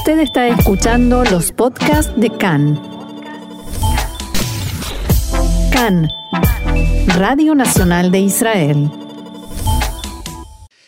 Usted está escuchando los podcasts de CAN. CAN, Radio Nacional de Israel.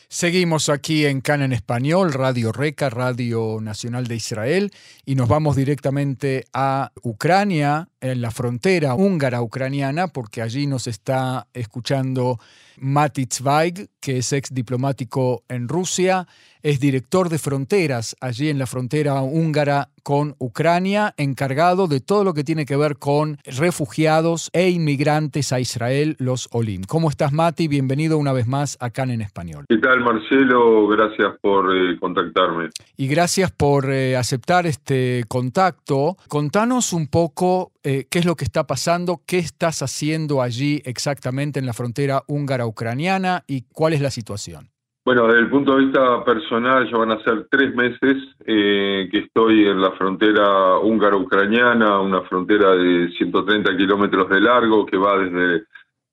Seguimos aquí en CAN en español, Radio Reca, Radio Nacional de Israel, y nos vamos directamente a Ucrania, en la frontera húngara-ucraniana, porque allí nos está escuchando Mati Zweig, que es ex diplomático en Rusia, es director de fronteras allí en la frontera húngara con Ucrania, encargado de todo lo que tiene que ver con refugiados e inmigrantes a Israel, los Olim. ¿Cómo estás, Mati? Bienvenido una vez más acá en Español. ¿Qué tal, Marcelo? Gracias por eh, contactarme. Y gracias por eh, aceptar este contacto. Contanos un poco eh, qué es lo que está pasando, qué estás haciendo allí exactamente en la frontera húngara-ucraniana y cuál es la situación. Bueno, desde el punto de vista personal, ya van a ser tres meses eh, que estoy en la frontera húngaro-ucraniana, una frontera de 130 kilómetros de largo que va desde,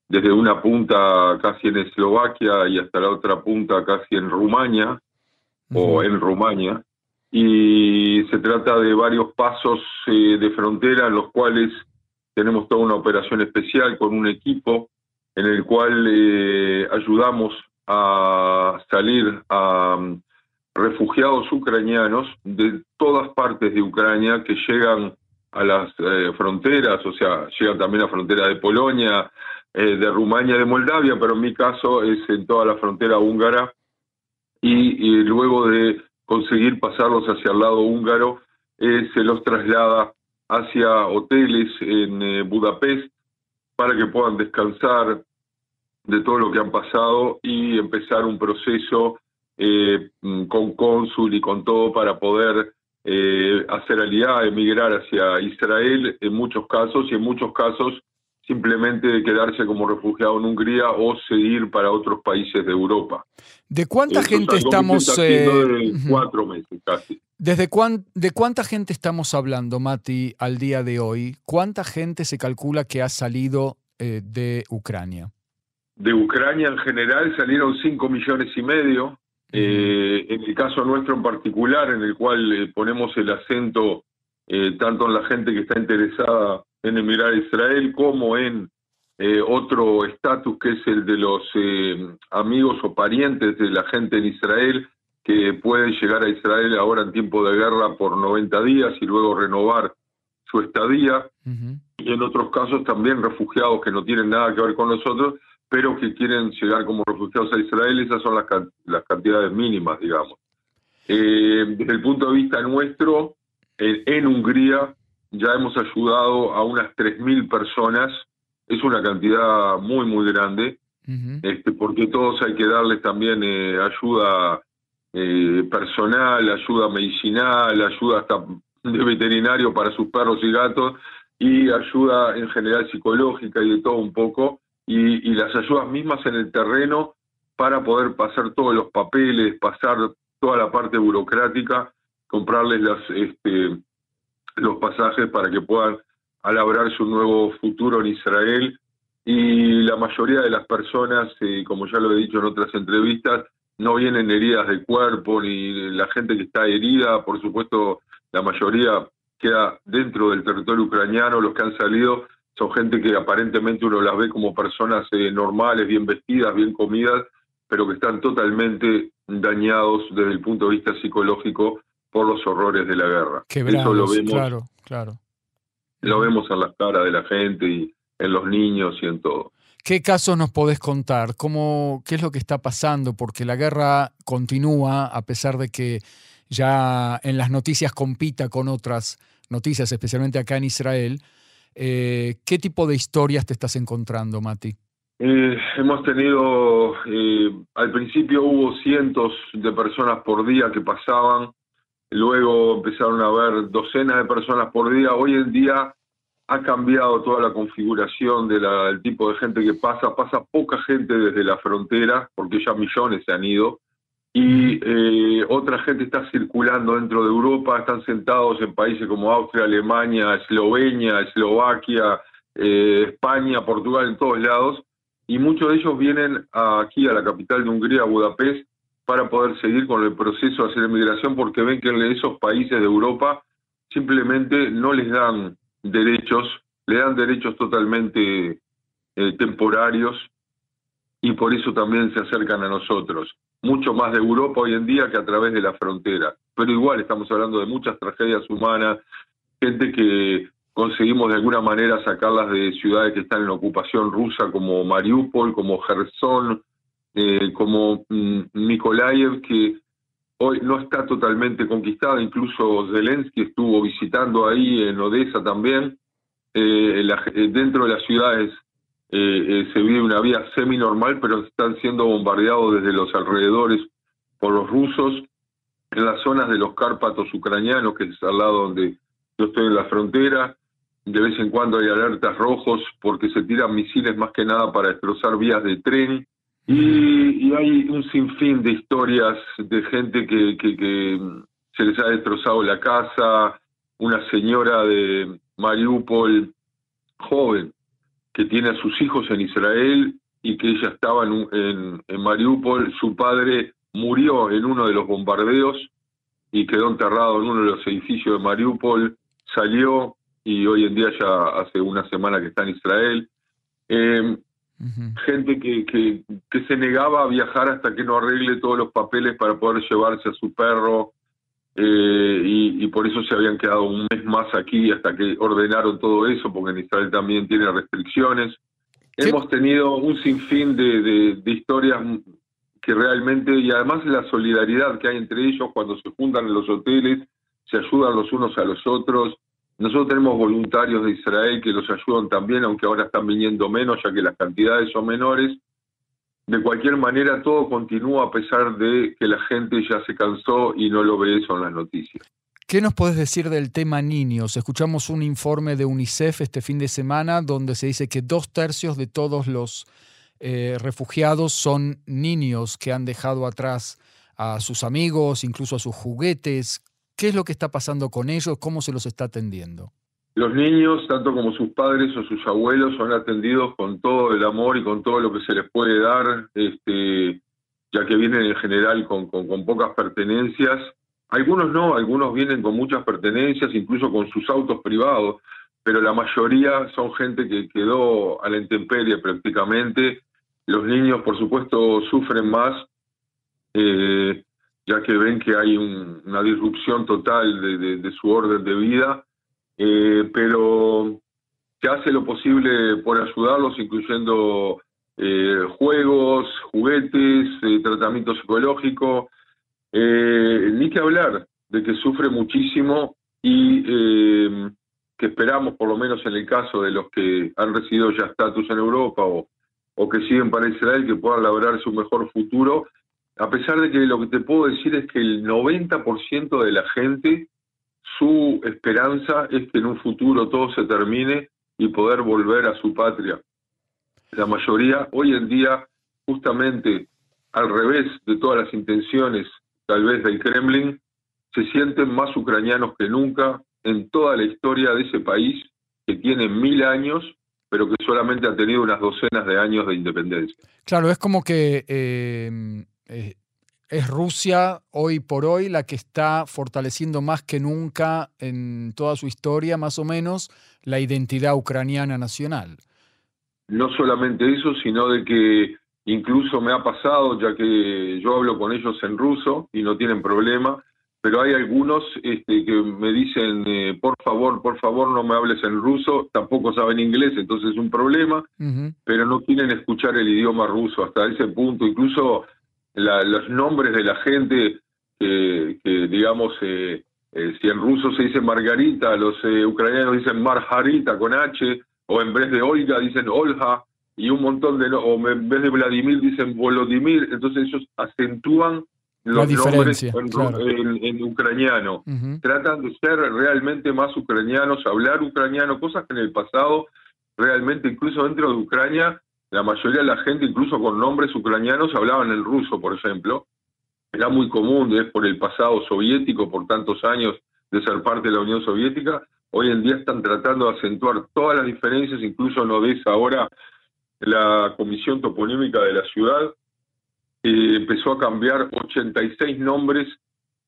desde una punta casi en Eslovaquia y hasta la otra punta casi en Rumania, o en Rumania. Y se trata de varios pasos eh, de frontera en los cuales tenemos toda una operación especial con un equipo en el cual eh, ayudamos a salir a um, refugiados ucranianos de todas partes de Ucrania que llegan a las eh, fronteras, o sea, llegan también a la frontera de Polonia, de Rumania, de Moldavia, pero en mi caso es en toda la frontera húngara. Y, luego de conseguir pasarlos hacia el lado húngaro, se los traslada hacia hoteles en Budapest para que puedan descansar, de todo lo que han pasado y empezar un proceso eh, mm, con cónsul y con todo para poder eh, hacer alianza, emigrar hacia Israel en muchos casos y en muchos casos simplemente quedarse como refugiado en Hungría o seguir para otros países de Europa. ¿De cuánta gente estamos? Eh, cuatro meses casi. ¿Desde cuán, de cuánta gente estamos hablando, Mati, al día de hoy? ¿Cuánta gente se calcula que ha salido de Ucrania? de Ucrania en general salieron 5 millones y medio. Eh, en el caso nuestro en particular, en el cual eh, ponemos el acento eh, tanto en la gente que está interesada en emigrar a Israel como en otro estatus que es el de los amigos o parientes de la gente en Israel que pueden llegar a Israel ahora en tiempo de guerra por 90 días y luego renovar su estadía. Y en otros casos también refugiados que no tienen nada que ver con nosotros, pero que quieren llegar como refugiados a Israel, esas son las, las cantidades mínimas, digamos. Eh, desde el punto de vista nuestro, en, Hungría ya hemos ayudado a unas 3.000 personas, es una cantidad muy, muy grande, este, porque todos hay que darles también eh, ayuda eh, personal, ayuda medicinal, ayuda hasta de veterinario para sus perros y gatos, y ayuda en general psicológica y de todo un poco y, las ayudas mismas en el terreno para poder pasar todos los papeles, pasar toda la parte burocrática, comprarles las, este, los pasajes para que puedan alabrar su nuevo futuro en Israel. Y la mayoría de las personas, eh, como ya lo he dicho en otras entrevistas, no vienen heridas de cuerpo, ni la gente que está herida, por supuesto, la mayoría queda dentro del territorio ucraniano, los que han salido son gente que aparentemente uno las ve como personas eh, normales, bien vestidas, bien comidas, pero que están totalmente dañados desde el punto de vista psicológico por los horrores de la guerra. Eso lo vemos, claro, claro. Lo vemos en las caras de la gente y en los niños y en todo. ¿Qué casos nos podés contar? ¿Cómo, ¿Qué es lo que está pasando? Porque la guerra continúa a pesar de que ya en las noticias compita con otras noticias, especialmente acá en Israel. Eh, ¿Qué tipo de historias te estás encontrando, Mati? Eh, hemos tenido, eh, al principio hubo cientos de personas por día que pasaban, luego empezaron a haber docenas de personas por día. Hoy en día ha cambiado toda la configuración del tipo de gente que pasa. Pasa poca gente desde la frontera, porque ya millones se han ido y eh, otra gente está circulando dentro de Europa, están sentados en países como Austria, Alemania, Eslovenia, Eslovaquia, eh, España, Portugal, en todos lados, y muchos de ellos vienen aquí a la capital de Hungría, Budapest, para poder seguir con el proceso de hacer migración porque ven que en esos países de Europa simplemente no les dan derechos, le dan derechos totalmente eh, temporarios y por eso también se acercan a nosotros. Mucho más de Europa hoy en día que a través de la frontera. Pero igual estamos hablando de muchas tragedias humanas, gente que conseguimos de alguna manera sacarlas de ciudades que están en ocupación rusa como Mariupol, como Gerson, eh, como mm, Nikolaev, que hoy no está totalmente conquistada, incluso Zelensky estuvo visitando ahí en Odessa también. Eh, eh, dentro de las ciudades se vive una vida semi-normal, pero están siendo bombardeados desde los alrededores por los rusos. En las zonas de los Cárpatos ucranianos, que es al lado donde yo estoy en la frontera, de vez en cuando hay alertas rojos porque se tiran misiles más que nada para destrozar vías de tren. Y, hay un sinfín de historias de gente que, que, se les ha destrozado la casa, una señora de Mariupol joven que tiene a sus hijos en Israel y que ella estaba en, en, Mariupol, su padre murió en uno de los bombardeos y quedó enterrado en uno de los edificios de Mariupol, salió y hoy en día ya hace una semana que está en Israel. Eh, gente que, que, que, se negaba a viajar hasta que no arregle todos los papeles para poder llevarse a su perro eh, y, por eso se habían quedado un mes más aquí hasta que ordenaron todo eso, porque en Israel también tiene restricciones. Hemos tenido un sinfín de, de, de historias que realmente, y además la solidaridad que hay entre ellos cuando se juntan en los hoteles, se ayudan los unos a los otros, nosotros tenemos voluntarios de Israel que los ayudan también, aunque ahora están viniendo menos, ya que las cantidades son menores. De cualquier manera, todo continúa a pesar de que la gente ya se cansó y no lo ve eso en las noticias. ¿Qué nos puedes decir del tema niños? Escuchamos un informe de UNICEF este fin de semana donde se dice que dos tercios de todos los eh, refugiados son niños que han dejado atrás a sus amigos, incluso a sus juguetes. ¿Qué es lo que está pasando con ellos? ¿Cómo se los está atendiendo? Los niños, tanto como sus padres o sus abuelos, son atendidos con todo el amor y con todo lo que se les puede dar, este, ya que vienen en general con, pocas pertenencias. Algunos no, algunos vienen con muchas pertenencias, incluso con sus autos privados, pero la mayoría son gente que quedó a la intemperie prácticamente. Los niños, por supuesto, sufren más. Eh, ya que ven que hay una disrupción total de, su orden de vida, eh, pero se hace lo posible por ayudarlos, incluyendo eh, juegos, juguetes, eh, tratamiento psicológico, ni que hablar de que sufre muchísimo y que esperamos, por lo menos en el caso de los que han recibido ya estatus en Europa o, o que siguen para Israel, que puedan lograrse un mejor futuro a pesar de que lo que te puedo decir es que el 90% de la gente, su esperanza es que en un futuro todo se termine y poder volver a su patria. La mayoría hoy en día, justamente al revés de todas las intenciones tal vez del Kremlin, se sienten más ucranianos que nunca en toda la historia de ese país que tiene mil años pero que solamente ha tenido unas docenas de años de independencia. Claro, es como que eh, eh, es Rusia hoy por hoy la que está fortaleciendo más que nunca en toda su historia, más o menos, la identidad ucraniana nacional. No solamente eso, sino de que incluso me ha pasado, ya que yo hablo con ellos en ruso y no tienen problema, pero hay algunos este, que me dicen, eh, por favor, por favor, no me hables en ruso, tampoco saben inglés, entonces es un problema, pero no quieren escuchar el idioma ruso hasta ese punto. Incluso los nombres de la gente que, digamos, eh, eh, si en ruso se dice Margarita, los eh, ucranianos dicen Marjarita con H, o en vez de Olga dicen Olja, y un montón de, o en vez de Vladimir dicen Volodymyr, entonces ellos acentúan los nombres en, ucraniano. Tratan de ser realmente más ucranianos, hablar ucraniano, cosas que en el pasado realmente incluso dentro de Ucrania la mayoría de la gente, incluso con nombres ucranianos, hablaban el ruso, por ejemplo. Era muy común, es por el pasado soviético, por tantos años de ser parte de la Unión Soviética. Hoy en día están tratando de acentuar todas las diferencias, incluso no ves ahora la Comisión Toponímica de la ciudad, empezó a cambiar 86 nombres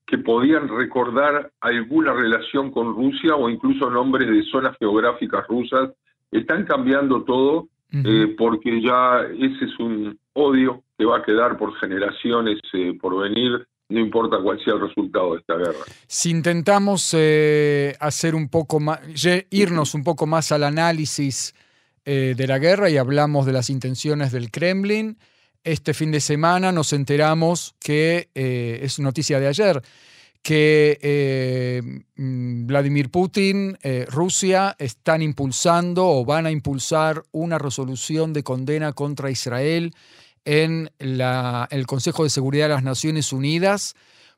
que podían recordar alguna relación con Rusia o incluso nombres de zonas geográficas rusas. Están cambiando todo eh, porque ya ese es un odio que va a quedar por generaciones eh, por venir, no importa cuál sea el resultado de esta guerra. Si intentamos eh, hacer un poco más, irnos un poco más al análisis de la guerra y hablamos de las intenciones del Kremlin, este fin de semana nos enteramos que, es noticia de ayer, que eh, mm, Vladimir Putin, eh, Rusia, están impulsando o van a impulsar una resolución de condena contra Israel en el Consejo de Seguridad de las Naciones Unidas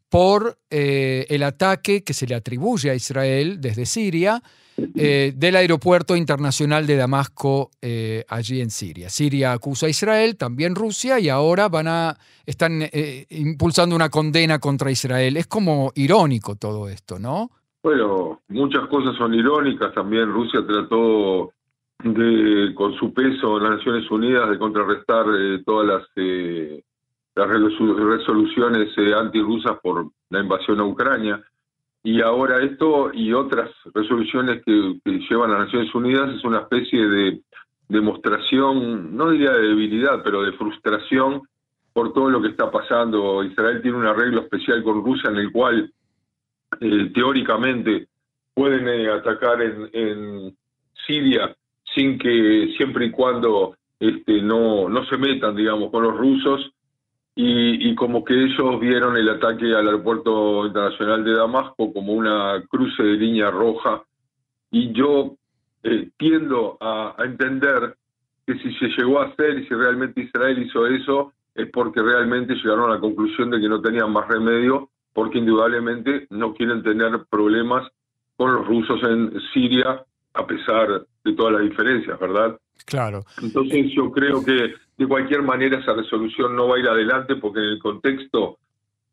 por eh, el ataque que se le atribuye a Israel desde Siria eh, del aeropuerto internacional de Damasco eh, allí en Siria. Siria acusa a Israel, también Rusia, y ahora van a están impulsando una condena contra Israel. Es como irónico todo esto, ¿no? Bueno, muchas cosas son irónicas. También Rusia trató de, con su peso en las Naciones Unidas, de contrarrestar todas las, las resoluciones antirrusas por la invasión a Ucrania. Y ahora esto y otras resoluciones que, llevan a Naciones Unidas es una especie de demostración, no diría de debilidad, pero de frustración por todo lo que está pasando. Israel tiene un arreglo especial con Rusia en el cual eh, teóricamente pueden eh, atacar en, en, Siria sin que siempre y cuando este, no, no se metan, digamos, con los rusos y, como que ellos vieron el ataque al aeropuerto internacional de Damasco como una cruce de línea roja y yo eh, tiendo a, entender que si se llegó a hacer y si realmente Israel hizo eso es porque realmente llegaron a la conclusión de que no tenían más remedio porque indudablemente no quieren tener problemas con los rusos en Siria a pesar de todas las diferencias, ¿verdad? Claro. Entonces yo creo que de cualquier manera esa resolución no va a ir adelante porque en el contexto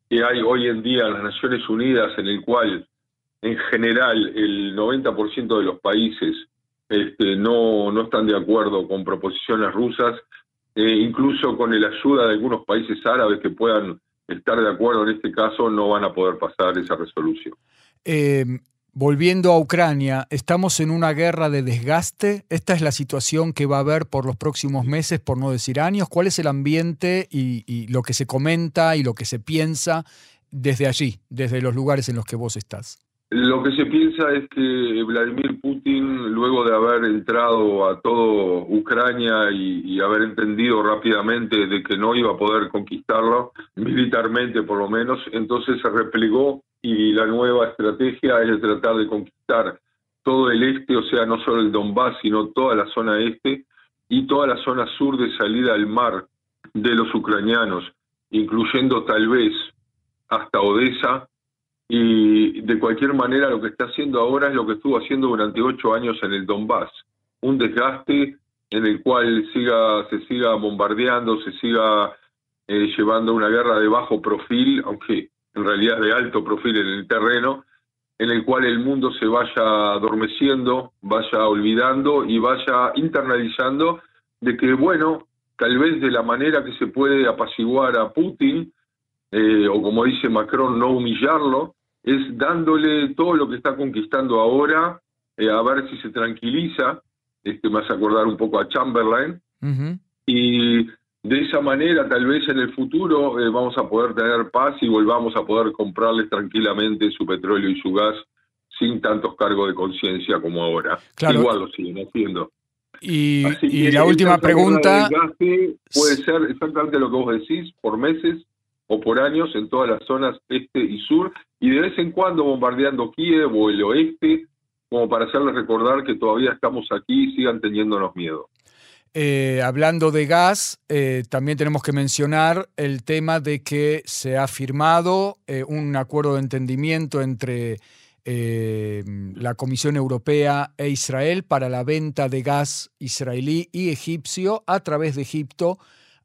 que hay hoy en día en las Naciones Unidas, en el cual en general el 90% de los países este, no, no están de acuerdo con proposiciones rusas, eh, incluso con la ayuda de algunos países árabes que puedan estar de acuerdo en este caso, no van a poder pasar esa resolución. Eh, Volviendo a Ucrania, ¿estamos en una guerra de desgaste? ¿Esta es la situación que va a haber por los próximos meses, por no decir años? ¿Cuál es el ambiente y, lo que se comenta y lo que se piensa desde allí, desde los lugares en los que vos estás? Lo que se piensa es que Vladimir Putin, luego de haber entrado a todo Ucrania y, y, haber entendido rápidamente de que no iba a poder conquistarlo, militarmente por lo menos, entonces se replegó y la nueva estrategia es tratar de conquistar todo el este, o sea, no solo el Donbass, sino toda la zona este y toda la zona sur de salida al mar de los ucranianos, incluyendo tal vez hasta Odessa. Y de cualquier manera lo que está haciendo ahora es lo que estuvo haciendo durante ocho años en el Donbass, un desgaste en el cual siga, se siga bombardeando, se siga eh, llevando una guerra de bajo profil, aunque en realidad de alto perfil en el terreno, en el cual el mundo se vaya adormeciendo, vaya olvidando y vaya internalizando de que, bueno, tal vez de la manera que se puede apaciguar a Putin, eh, o como dice Macron, no humillarlo, es dándole todo lo que está conquistando ahora, eh, a ver si se tranquiliza, este, me hace acordar un poco a Chamberlain, y de esa manera, tal vez en el futuro eh, vamos a poder tener paz y volvamos a poder comprarles tranquilamente su petróleo y su gas sin tantos cargos de conciencia como ahora. Igual lo siguen haciendo. Y, la última pregunta... puede ser exactamente lo que vos decís, por meses o por años en todas las zonas este y sur, y de vez en cuando bombardeando Kiev o el oeste, como para hacerles recordar que todavía estamos aquí y sigan teniéndonos miedo. Eh, hablando de gas, eh, también tenemos que mencionar el tema de que se ha firmado eh, un acuerdo de entendimiento entre la Comisión Europea e Israel para la venta de gas israelí y egipcio a través de Egipto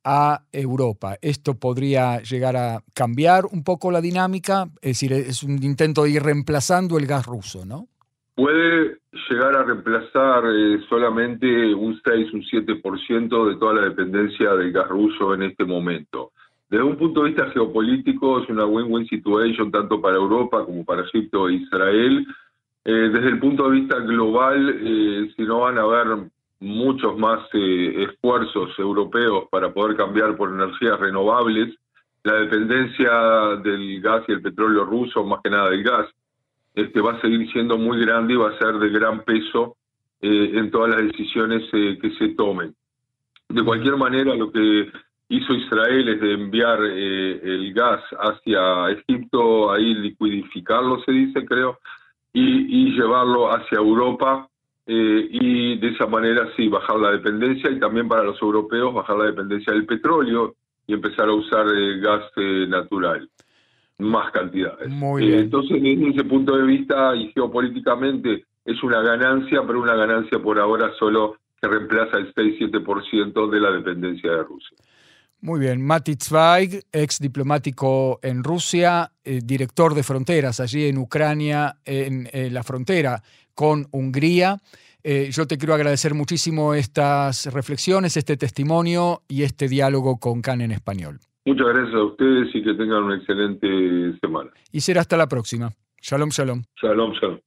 a Europa. Esto podría llegar a cambiar un poco la dinámica, es decir, es un intento de ir reemplazando el gas ruso, ¿no? Puede llegar a reemplazar eh, solamente un 6, un 7% de toda la dependencia del gas ruso en este momento. Desde un punto de vista geopolítico es una win-win situation tanto para Europa como para Egipto e Israel. Eh, desde el punto de vista global, eh, si no van a haber muchos más esfuerzos europeos para poder cambiar por energías renovables, la dependencia del gas y el petróleo ruso, más que nada del gas, este, va a seguir siendo muy grande y va a ser de gran peso en todas las decisiones que se tomen. De cualquier manera, lo que hizo Israel es de enviar eh, el gas hacia Egipto, ahí liquidificarlo, se dice, creo, y, llevarlo hacia Europa. Eh, y de esa manera sí bajar la dependencia y también para los europeos bajar la dependencia del petróleo y empezar a usar el gas eh, natural, más cantidades. Muy bien. entonces, desde ese punto de vista y geopolíticamente es una ganancia, pero una ganancia por ahora solo que reemplaza el 6-7% de la dependencia de Rusia. Muy bien, Mati Zweig, ex diplomático en Rusia, eh, director de fronteras allí en Ucrania, en, la frontera con Hungría. Eh, yo te quiero agradecer muchísimo estas reflexiones, este testimonio y este diálogo con CAN en español. Muchas gracias a ustedes y que tengan una excelente semana. Y será hasta la próxima. Shalom, shalom. Shalom, shalom.